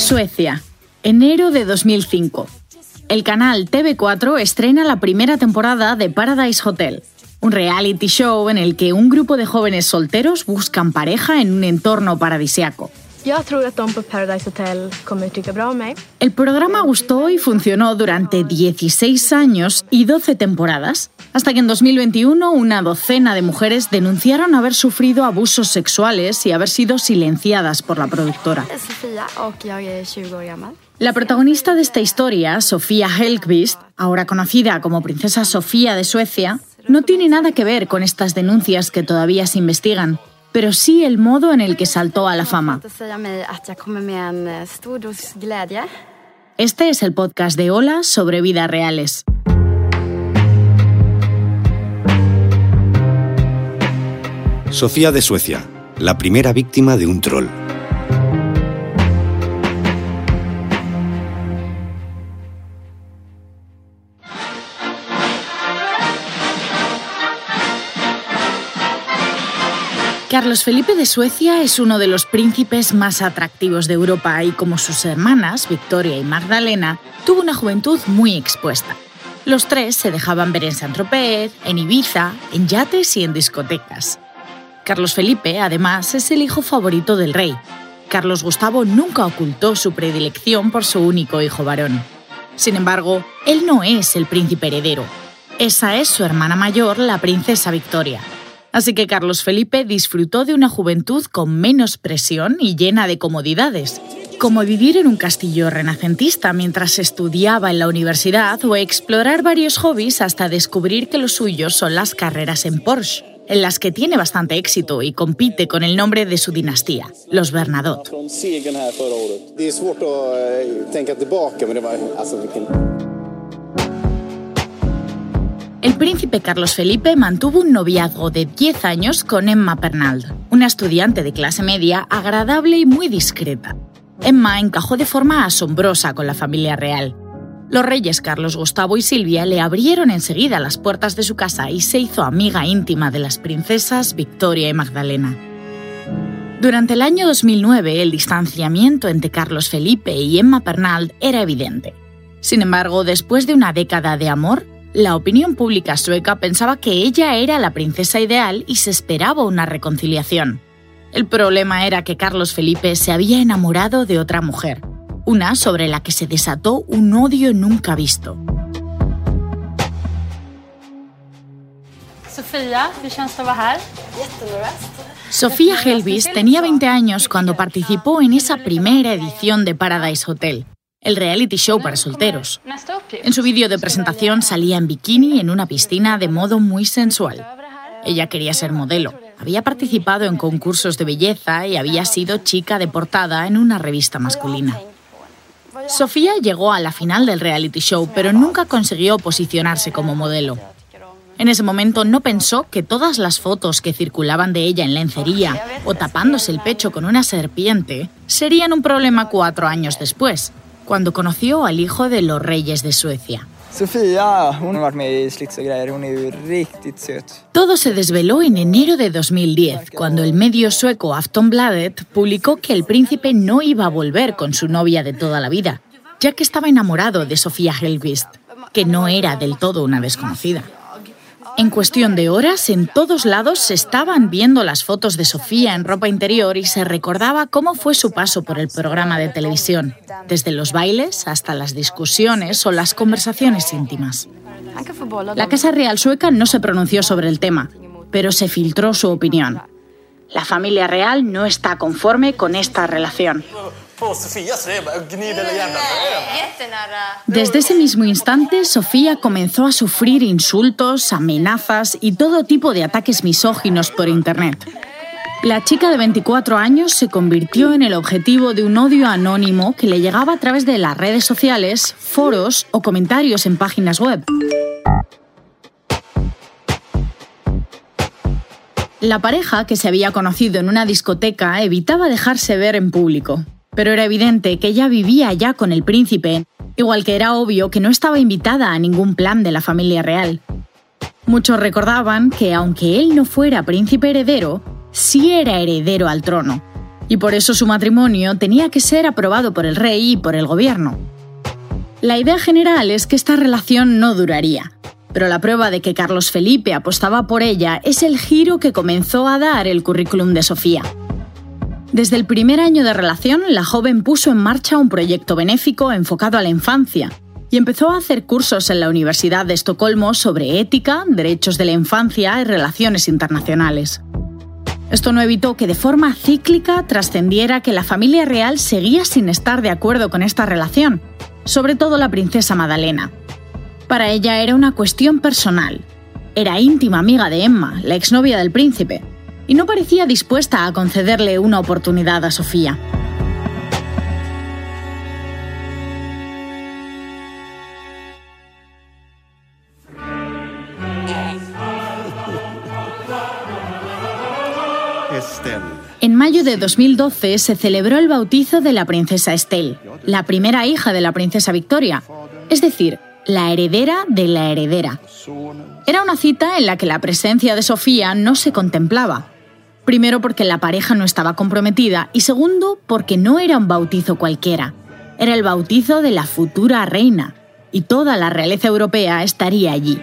Suecia, enero de 2005. El canal TV4 estrena la primera temporada de Paradise Hotel, un reality show en el que un grupo de jóvenes solteros buscan pareja en un entorno paradisiaco. El programa gustó y funcionó durante 16 años y 12 temporadas, hasta que en 2021 una docena de mujeres denunciaron haber sufrido abusos sexuales y haber sido silenciadas por la productora. La protagonista de esta historia, Sofía Helgqvist, ahora conocida como Princesa Sofía de Suecia, no tiene nada que ver con estas denuncias que todavía se investigan pero sí el modo en el que saltó a la fama. Este es el podcast de Hola sobre vidas reales. Sofía de Suecia, la primera víctima de un troll. Carlos Felipe de Suecia es uno de los príncipes más atractivos de Europa y como sus hermanas, Victoria y Magdalena, tuvo una juventud muy expuesta. Los tres se dejaban ver en Saint-Tropez, en Ibiza, en yates y en discotecas. Carlos Felipe, además, es el hijo favorito del rey. Carlos Gustavo nunca ocultó su predilección por su único hijo varón. Sin embargo, él no es el príncipe heredero. Esa es su hermana mayor, la princesa Victoria. Así que Carlos Felipe disfrutó de una juventud con menos presión y llena de comodidades, como vivir en un castillo renacentista mientras estudiaba en la universidad o explorar varios hobbies hasta descubrir que los suyos son las carreras en Porsche, en las que tiene bastante éxito y compite con el nombre de su dinastía, los Bernadotte. El príncipe Carlos Felipe mantuvo un noviazgo de 10 años con Emma Pernald, una estudiante de clase media agradable y muy discreta. Emma encajó de forma asombrosa con la familia real. Los reyes Carlos Gustavo y Silvia le abrieron enseguida las puertas de su casa y se hizo amiga íntima de las princesas Victoria y Magdalena. Durante el año 2009, el distanciamiento entre Carlos Felipe y Emma Pernald era evidente. Sin embargo, después de una década de amor, la opinión pública sueca pensaba que ella era la princesa ideal y se esperaba una reconciliación. El problema era que Carlos Felipe se había enamorado de otra mujer, una sobre la que se desató un odio nunca visto. Sofía, Sofía Helvis tenía 20 años cuando participó en esa primera edición de Paradise Hotel, el reality show para solteros. En su vídeo de presentación salía en bikini en una piscina de modo muy sensual. Ella quería ser modelo. Había participado en concursos de belleza y había sido chica de portada en una revista masculina. Sofía llegó a la final del reality show, pero nunca consiguió posicionarse como modelo. En ese momento no pensó que todas las fotos que circulaban de ella en lencería o tapándose el pecho con una serpiente serían un problema cuatro años después, cuando conoció al hijo de los reyes de Suecia. Todo se desveló en enero de 2010, cuando el medio sueco Aftonbladet publicó que el príncipe no iba a volver con su novia de toda la vida, ya que estaba enamorado de Sofía Helgvist, que no era del todo una desconocida. En cuestión de horas, en todos lados se estaban viendo las fotos de Sofía en ropa interior y se recordaba cómo fue su paso por el programa de televisión, desde los bailes hasta las discusiones o las conversaciones íntimas. La Casa Real sueca no se pronunció sobre el tema, pero se filtró su opinión. La familia real no está conforme con esta relación. Desde ese mismo instante, Sofía comenzó a sufrir insultos, amenazas y todo tipo de ataques misóginos por Internet. La chica de 24 años se convirtió en el objetivo de un odio anónimo que le llegaba a través de las redes sociales, foros o comentarios en páginas web. La pareja, que se había conocido en una discoteca, evitaba dejarse ver en público. Pero era evidente que ella vivía ya con el príncipe, igual que era obvio que no estaba invitada a ningún plan de la familia real. Muchos recordaban que aunque él no fuera príncipe heredero, sí era heredero al trono, y por eso su matrimonio tenía que ser aprobado por el rey y por el gobierno. La idea general es que esta relación no duraría, pero la prueba de que Carlos Felipe apostaba por ella es el giro que comenzó a dar el currículum de Sofía. Desde el primer año de relación, la joven puso en marcha un proyecto benéfico enfocado a la infancia y empezó a hacer cursos en la Universidad de Estocolmo sobre ética, derechos de la infancia y relaciones internacionales. Esto no evitó que de forma cíclica trascendiera que la familia real seguía sin estar de acuerdo con esta relación, sobre todo la princesa Madalena, para ella era una cuestión personal. Era íntima amiga de Emma, la exnovia del príncipe, y no parecía dispuesta a concederle una oportunidad a Sofía. En mayo de 2012 se celebró el bautizo de la princesa Estelle, la primera hija de la princesa Victoria, es decir, la heredera de la heredera. Era una cita en la que la presencia de Sofía no se contemplaba. Primero porque la pareja no estaba comprometida y segundo porque no era un bautizo cualquiera. Era el bautizo de la futura reina y toda la realeza europea estaría allí.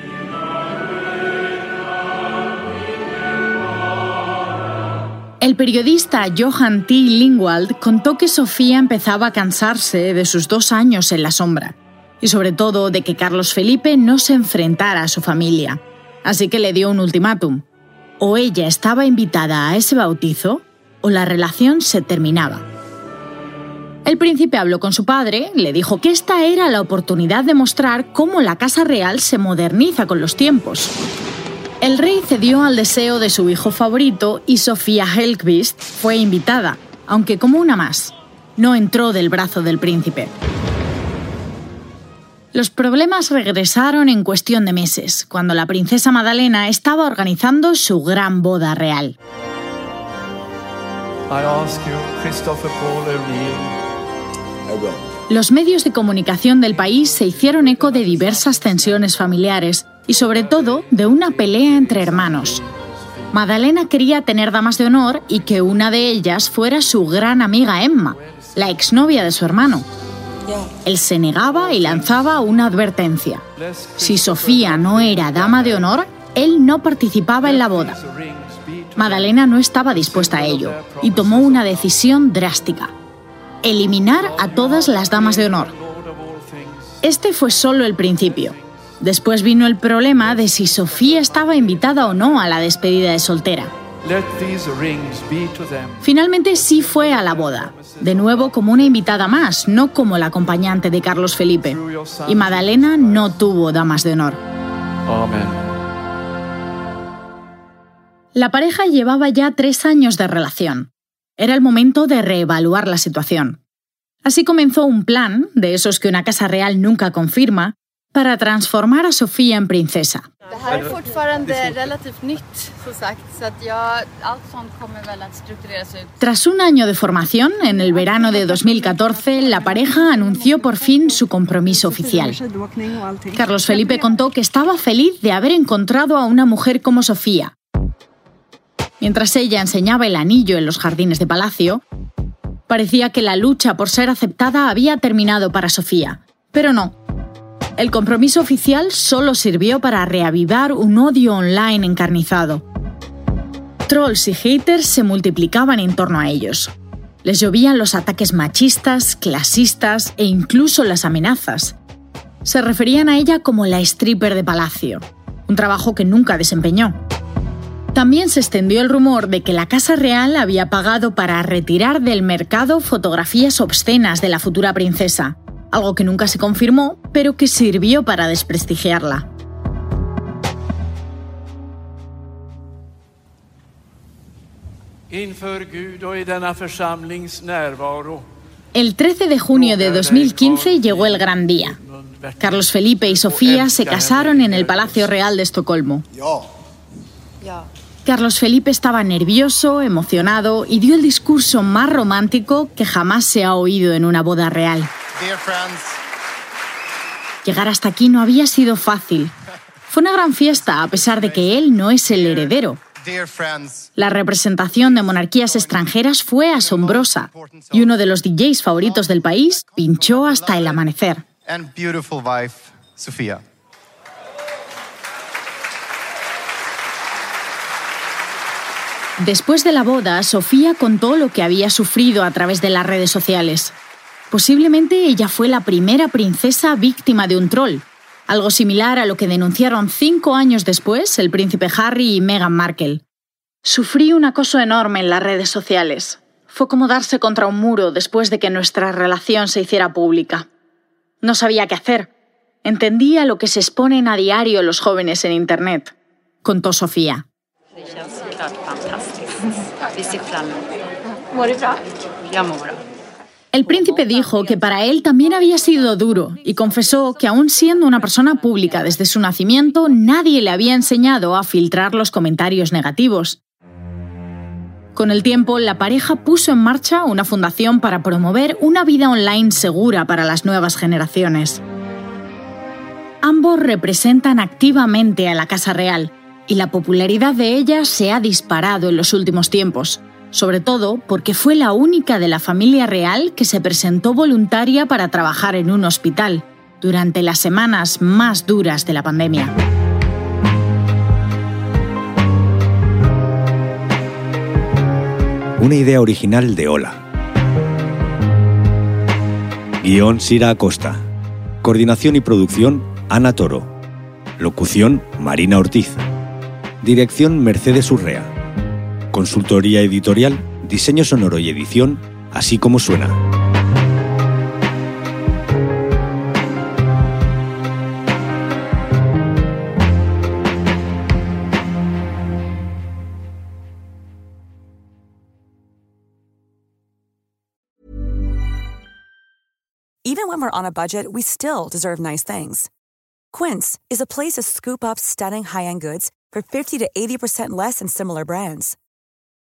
El periodista Johan T. Lingwald contó que Sofía empezaba a cansarse de sus dos años en la sombra y sobre todo de que Carlos Felipe no se enfrentara a su familia. Así que le dio un ultimátum. O ella estaba invitada a ese bautizo o la relación se terminaba. El príncipe habló con su padre, le dijo que esta era la oportunidad de mostrar cómo la Casa Real se moderniza con los tiempos. El rey cedió al deseo de su hijo favorito y Sofía Helkvist fue invitada, aunque como una más. No entró del brazo del príncipe. Los problemas regresaron en cuestión de meses, cuando la princesa Madalena estaba organizando su gran boda real. Los medios de comunicación del país se hicieron eco de diversas tensiones familiares y sobre todo de una pelea entre hermanos. Madalena quería tener damas de honor y que una de ellas fuera su gran amiga Emma, la exnovia de su hermano. Él se negaba y lanzaba una advertencia. Si Sofía no era dama de honor, él no participaba en la boda. Madalena no estaba dispuesta a ello y tomó una decisión drástica. Eliminar a todas las damas de honor. Este fue solo el principio. Después vino el problema de si Sofía estaba invitada o no a la despedida de soltera. Finalmente sí fue a la boda, de nuevo como una invitada más, no como la acompañante de Carlos Felipe. Y Madalena no tuvo damas de honor. La pareja llevaba ya tres años de relación. Era el momento de reevaluar la situación. Así comenzó un plan, de esos que una casa real nunca confirma, para transformar a Sofía en princesa. Tras un año de formación, en el verano de 2014, la pareja anunció por fin su compromiso oficial. Carlos Felipe contó que estaba feliz de haber encontrado a una mujer como Sofía. Mientras ella enseñaba el anillo en los jardines de palacio, parecía que la lucha por ser aceptada había terminado para Sofía. Pero no, el compromiso oficial solo sirvió para reavivar un odio online encarnizado. Trolls y haters se multiplicaban en torno a ellos. Les llovían los ataques machistas, clasistas e incluso las amenazas. Se referían a ella como la stripper de palacio, un trabajo que nunca desempeñó. También se extendió el rumor de que la Casa Real había pagado para retirar del mercado fotografías obscenas de la futura princesa, algo que nunca se confirmó, pero que sirvió para desprestigiarla. El 13 de junio de 2015 llegó el gran día. Carlos Felipe y Sofía se casaron en el Palacio Real de Estocolmo. Carlos Felipe estaba nervioso, emocionado y dio el discurso más romántico que jamás se ha oído en una boda real. Llegar hasta aquí no había sido fácil. Fue una gran fiesta a pesar de que él no es el heredero. La representación de monarquías extranjeras fue asombrosa y uno de los DJs favoritos del país pinchó hasta el amanecer. Después de la boda, Sofía contó lo que había sufrido a través de las redes sociales. Posiblemente ella fue la primera princesa víctima de un troll, algo similar a lo que denunciaron cinco años después el príncipe Harry y Meghan Markle. Sufrí un acoso enorme en las redes sociales. Fue como darse contra un muro después de que nuestra relación se hiciera pública. No sabía qué hacer. Entendía lo que se exponen a diario los jóvenes en Internet, contó Sofía. El príncipe dijo que para él también había sido duro y confesó que aún siendo una persona pública desde su nacimiento, nadie le había enseñado a filtrar los comentarios negativos. Con el tiempo, la pareja puso en marcha una fundación para promover una vida online segura para las nuevas generaciones. Ambos representan activamente a la Casa Real y la popularidad de ella se ha disparado en los últimos tiempos, sobre todo porque fue la única de la familia real que se presentó voluntaria para trabajar en un hospital durante las semanas más duras de la pandemia. Una idea original de Ola. Guión Sira Acosta. Coordinación y producción Ana Toro. Locución Marina Ortiz. Dirección Mercedes Urrea. Consultoría editorial, diseño sonoro y edición, así como suena. Even when we're on a budget, we still deserve nice things. Quince is a place to scoop up stunning high-end goods for 50 to 80% less than similar brands.